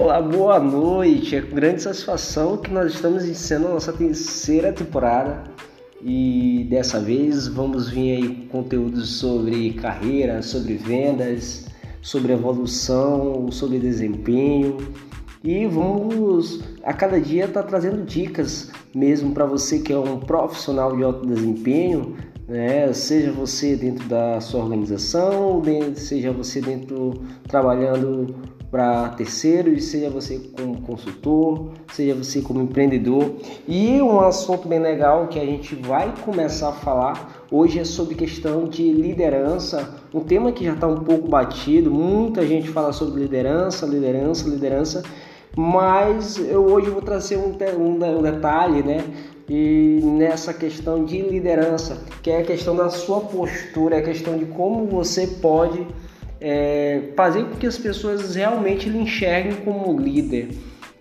Olá, boa noite. É com grande satisfação que nós estamos iniciando a nossa terceira temporada e dessa vez vamos vir aí com conteúdos sobre carreira, sobre vendas, sobre evolução, sobre desempenho e vamos a cada dia estar tá trazendo dicas mesmo para você que é um profissional de alto desempenho, né? seja você dentro da sua organização, seja você dentro trabalhando para terceiros, seja você como consultor, seja você como empreendedor. E um assunto bem legal que a gente vai começar a falar hoje é sobre questão de liderança, um tema que já está um pouco batido, muita gente fala sobre liderança, liderança, liderança, mas eu hoje vou trazer um, um, um detalhe, né? E nessa questão de liderança, que é a questão da sua postura, é a questão de como você pode é, fazer com que as pessoas realmente lhe enxerguem como líder.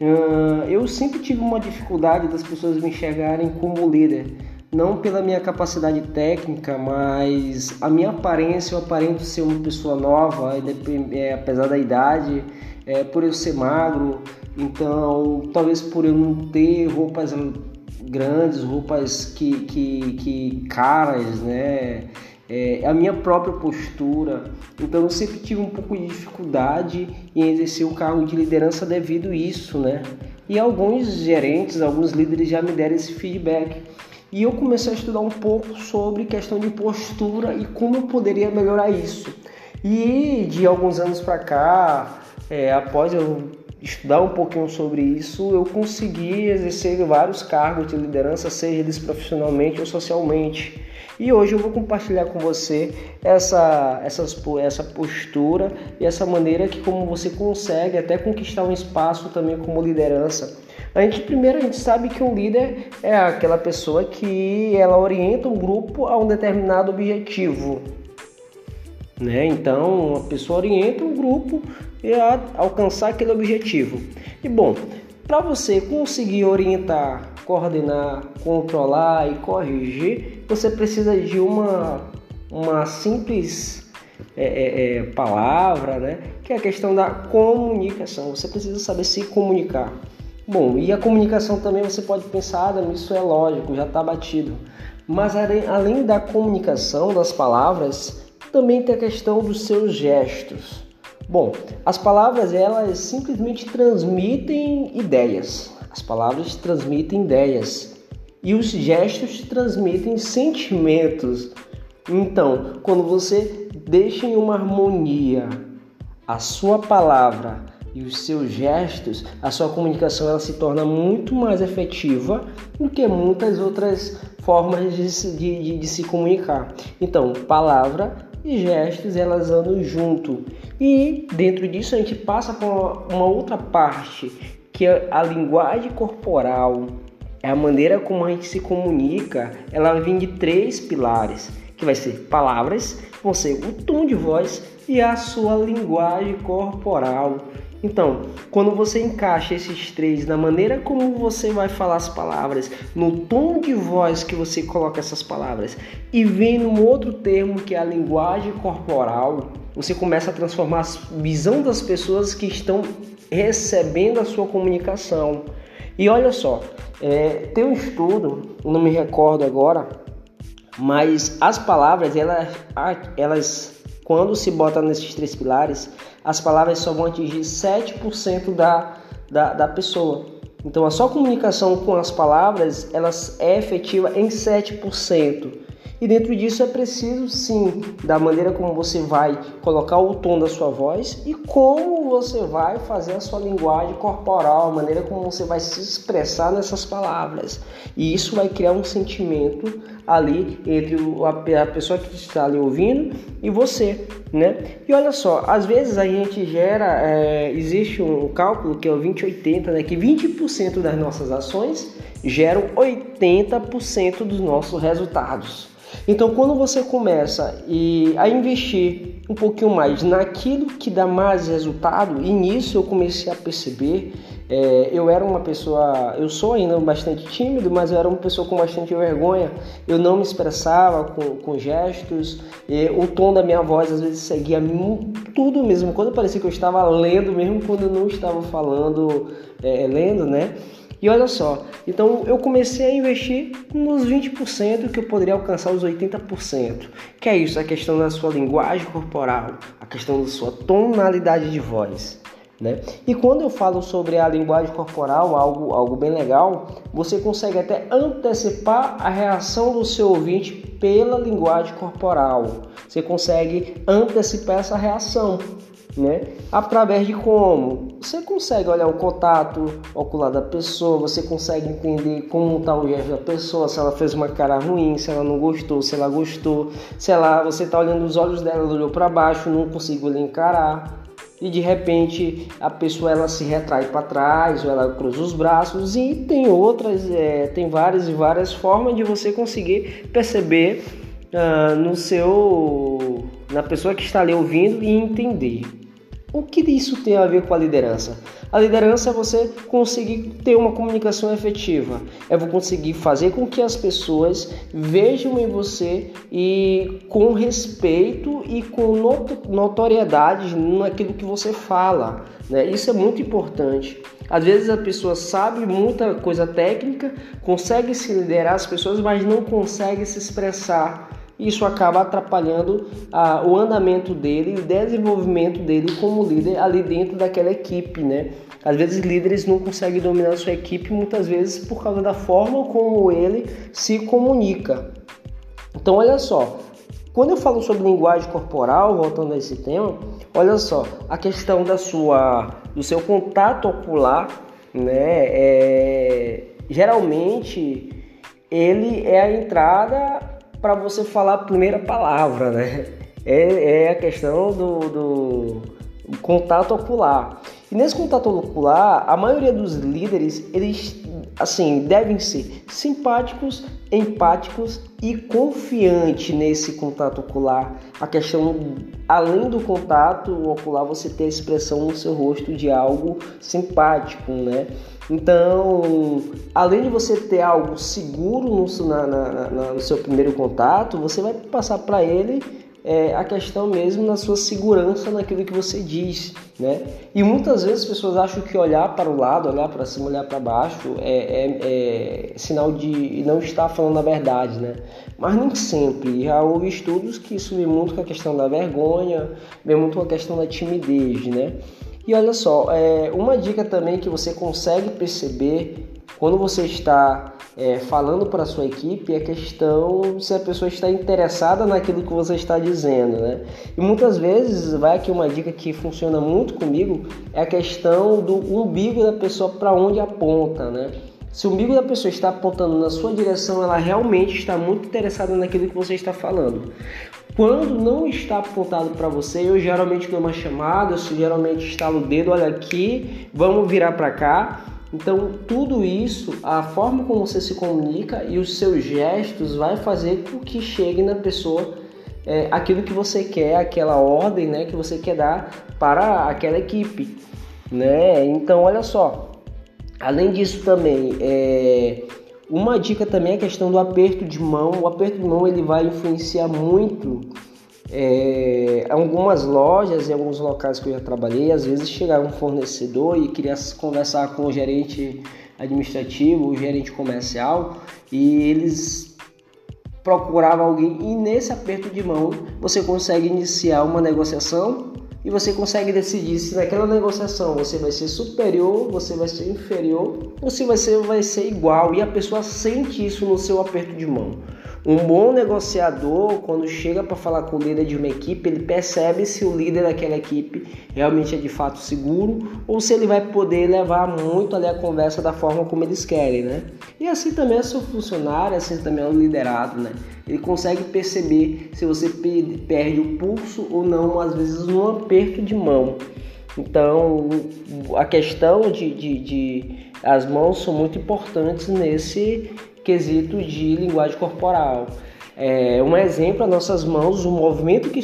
Uh, eu sempre tive uma dificuldade das pessoas me enxergarem como líder, não pela minha capacidade técnica, mas a minha aparência, eu aparento ser uma pessoa nova, é, apesar da idade, é, por eu ser magro, então talvez por eu não ter roupas grandes, roupas que, que, que caras, né? É, a minha própria postura. Então eu sempre tive um pouco de dificuldade em exercer o cargo de liderança devido a isso, né? E alguns gerentes, alguns líderes já me deram esse feedback. E eu comecei a estudar um pouco sobre questão de postura e como eu poderia melhorar isso. E de alguns anos para cá, é, após eu estudar um pouquinho sobre isso, eu consegui exercer vários cargos de liderança, seja eles profissionalmente ou socialmente. E hoje eu vou compartilhar com você essa, essas, essa postura e essa maneira que como você consegue até conquistar um espaço também como liderança. A gente primeiro a gente sabe que um líder é aquela pessoa que ela orienta um grupo a um determinado objetivo. Né? Então, a pessoa orienta um grupo a alcançar aquele objetivo. E bom, para você conseguir orientar coordenar, controlar e corrigir, você precisa de uma, uma simples é, é, é, palavra, né? que é a questão da comunicação. Você precisa saber se comunicar. Bom, e a comunicação também você pode pensar, ah, isso é lógico, já está batido. Mas além da comunicação, das palavras, também tem a questão dos seus gestos. Bom, as palavras elas simplesmente transmitem ideias. As palavras transmitem ideias e os gestos transmitem sentimentos. Então, quando você deixa em uma harmonia a sua palavra e os seus gestos, a sua comunicação ela se torna muito mais efetiva do que muitas outras formas de, de, de se comunicar. Então, palavra e gestos elas andam junto. E dentro disso a gente passa por uma outra parte que a linguagem corporal, é a maneira como a gente se comunica, ela vem de três pilares, que vai ser palavras, vão ser o tom de voz e a sua linguagem corporal. Então, quando você encaixa esses três na maneira como você vai falar as palavras, no tom de voz que você coloca essas palavras, e vem num outro termo que é a linguagem corporal, você começa a transformar a visão das pessoas que estão recebendo a sua comunicação. E olha só, é, tem um estudo, não me recordo agora, mas as palavras, elas, elas quando se bota nesses três pilares, as palavras só vão atingir 7% da, da, da pessoa. Então a sua comunicação com as palavras, elas é efetiva em 7%. E dentro disso é preciso sim da maneira como você vai colocar o tom da sua voz e como você vai fazer a sua linguagem corporal, a maneira como você vai se expressar nessas palavras. E isso vai criar um sentimento ali entre a pessoa que está ali ouvindo e você, né? E olha só, às vezes a gente gera, é, existe um cálculo que é o 20-80, né? Que 20% das nossas ações geram 80% dos nossos resultados. Então, quando você começa a investir um pouquinho mais naquilo que dá mais resultado, e nisso eu comecei a perceber, é, eu era uma pessoa, eu sou ainda bastante tímido, mas eu era uma pessoa com bastante vergonha. Eu não me expressava com, com gestos, o tom da minha voz às vezes seguia tudo mesmo. Quando parecia que eu estava lendo, mesmo quando eu não estava falando, é, lendo, né? E olha só, então eu comecei a investir nos 20% que eu poderia alcançar os 80%. Que é isso, a questão da sua linguagem corporal, a questão da sua tonalidade de voz. Né? E quando eu falo sobre a linguagem corporal, algo, algo bem legal, você consegue até antecipar a reação do seu ouvinte pela linguagem corporal. Você consegue antecipar essa reação né? Através de como? Você consegue olhar o contato ocular da pessoa, você consegue entender como está o gesto da pessoa, se ela fez uma cara ruim, se ela não gostou, se ela gostou, se ela, você está olhando os olhos dela, ela olhou para baixo, não conseguiu lhe encarar. E de repente a pessoa ela se retrai para trás, ou ela cruza os braços e tem outras, é, tem várias e várias formas de você conseguir perceber uh, no seu, na pessoa que está ali ouvindo e entender. O que isso tem a ver com a liderança? A liderança é você conseguir ter uma comunicação efetiva, é você conseguir fazer com que as pessoas vejam em você e com respeito e com notoriedade naquilo que você fala. Né? Isso é muito importante. Às vezes a pessoa sabe muita coisa técnica, consegue se liderar as pessoas, mas não consegue se expressar isso acaba atrapalhando ah, o andamento dele o desenvolvimento dele como líder ali dentro daquela equipe, né? Às vezes líderes não conseguem dominar sua equipe muitas vezes por causa da forma como ele se comunica. Então olha só, quando eu falo sobre linguagem corporal, voltando a esse tema, olha só, a questão da sua, do seu contato ocular, né, é, geralmente ele é a entrada para você falar a primeira palavra, né? É, é a questão do, do contato ocular. E nesse contato ocular, a maioria dos líderes, eles assim, devem ser simpáticos, empáticos e confiantes nesse contato ocular. A questão, além do contato ocular, você ter a expressão no seu rosto de algo simpático, né? Então, além de você ter algo seguro no, na, na, na, no seu primeiro contato, você vai passar para ele é, a questão mesmo na sua segurança naquilo que você diz, né? E muitas vezes as pessoas acham que olhar para o lado, olhar para cima, olhar para baixo é, é, é, sinal de não estar falando a verdade, né? Mas nem sempre. Já houve estudos que isso vem muito com a questão da vergonha, vem muito com a questão da timidez, né? E olha só, é, uma dica também que você consegue perceber quando você está é, falando para sua equipe é a questão se a pessoa está interessada naquilo que você está dizendo, né? E muitas vezes, vai aqui uma dica que funciona muito comigo, é a questão do umbigo da pessoa para onde aponta, né? Se o umbigo da pessoa está apontando na sua direção, ela realmente está muito interessada naquilo que você está falando. Quando não está apontado para você, eu geralmente dou uma chamada, eu geralmente estalo o dedo, olha aqui, vamos virar para cá. Então, tudo isso, a forma como você se comunica e os seus gestos vai fazer com que chegue na pessoa é, aquilo que você quer, aquela ordem né, que você quer dar para aquela equipe. Né? Então, olha só, além disso também, é, uma dica também é a questão do aperto de mão. O aperto de mão ele vai influenciar muito é, algumas lojas e alguns locais que eu já trabalhei. Às vezes chegava um fornecedor e queria conversar com o gerente administrativo, o gerente comercial, e eles procuravam alguém. E nesse aperto de mão você consegue iniciar uma negociação e você consegue decidir se naquela negociação você vai ser superior, você vai ser inferior ou se você vai ser igual e a pessoa sente isso no seu aperto de mão. Um bom negociador, quando chega para falar com o líder de uma equipe, ele percebe se o líder daquela equipe realmente é de fato seguro ou se ele vai poder levar muito ali a conversa da forma como eles querem, né? E assim também é seu funcionário, assim também é o liderado, né? Ele consegue perceber se você perde o pulso ou não, às vezes num aperto de mão. Então, a questão de, de, de as mãos são muito importantes nesse quesito de linguagem corporal. É, um exemplo, as nossas mãos, o movimento que,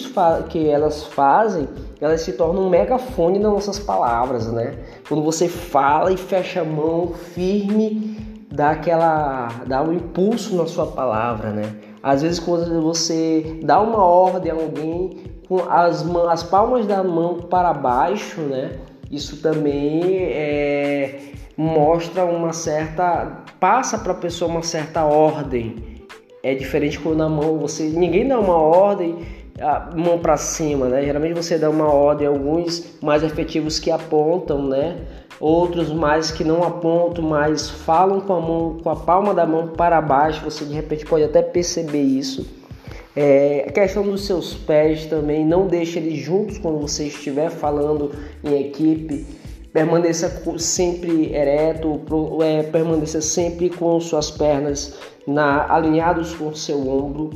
que elas fazem, elas se tornam um megafone nas nossas palavras, né? Quando você fala e fecha a mão firme, dá aquela, dá um impulso na sua palavra, né? Às vezes quando você dá uma ordem a alguém, com as, as palmas da mão para baixo, né? Isso também é, mostra uma certa. passa para a pessoa uma certa ordem. É diferente quando na mão você. ninguém dá uma ordem a mão para cima, né? Geralmente você dá uma ordem, alguns mais efetivos que apontam, né? Outros mais que não apontam, mas falam com a mão, com a palma da mão para baixo. Você de repente pode até perceber isso. É, a questão dos seus pés também, não deixe eles juntos quando você estiver falando em equipe. Permaneça sempre ereto, é, permaneça sempre com suas pernas na, alinhados com o seu ombro.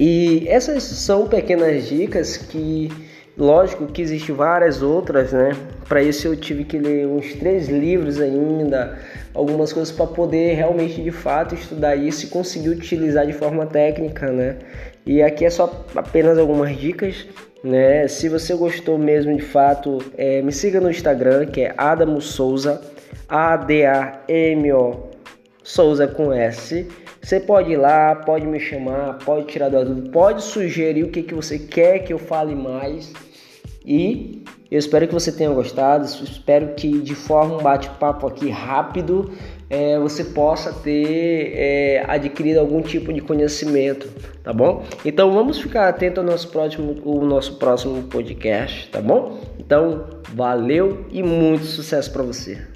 E essas são pequenas dicas que, lógico que existem várias outras, né? Para isso eu tive que ler uns três livros ainda, algumas coisas para poder realmente de fato estudar isso e conseguir utilizar de forma técnica, né? E aqui é só apenas algumas dicas, né? Se você gostou mesmo de fato, é, me siga no Instagram que é Adamo Souza, A D A M O Souza com S. Você pode ir lá, pode me chamar, pode tirar dúvida, pode sugerir o que, que você quer que eu fale mais. E eu espero que você tenha gostado, espero que de forma um bate-papo aqui rápido é, você possa ter é, adquirido algum tipo de conhecimento, tá bom? Então vamos ficar atento ao nosso próximo, o nosso próximo podcast, tá bom? Então valeu e muito sucesso para você.